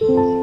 嗯。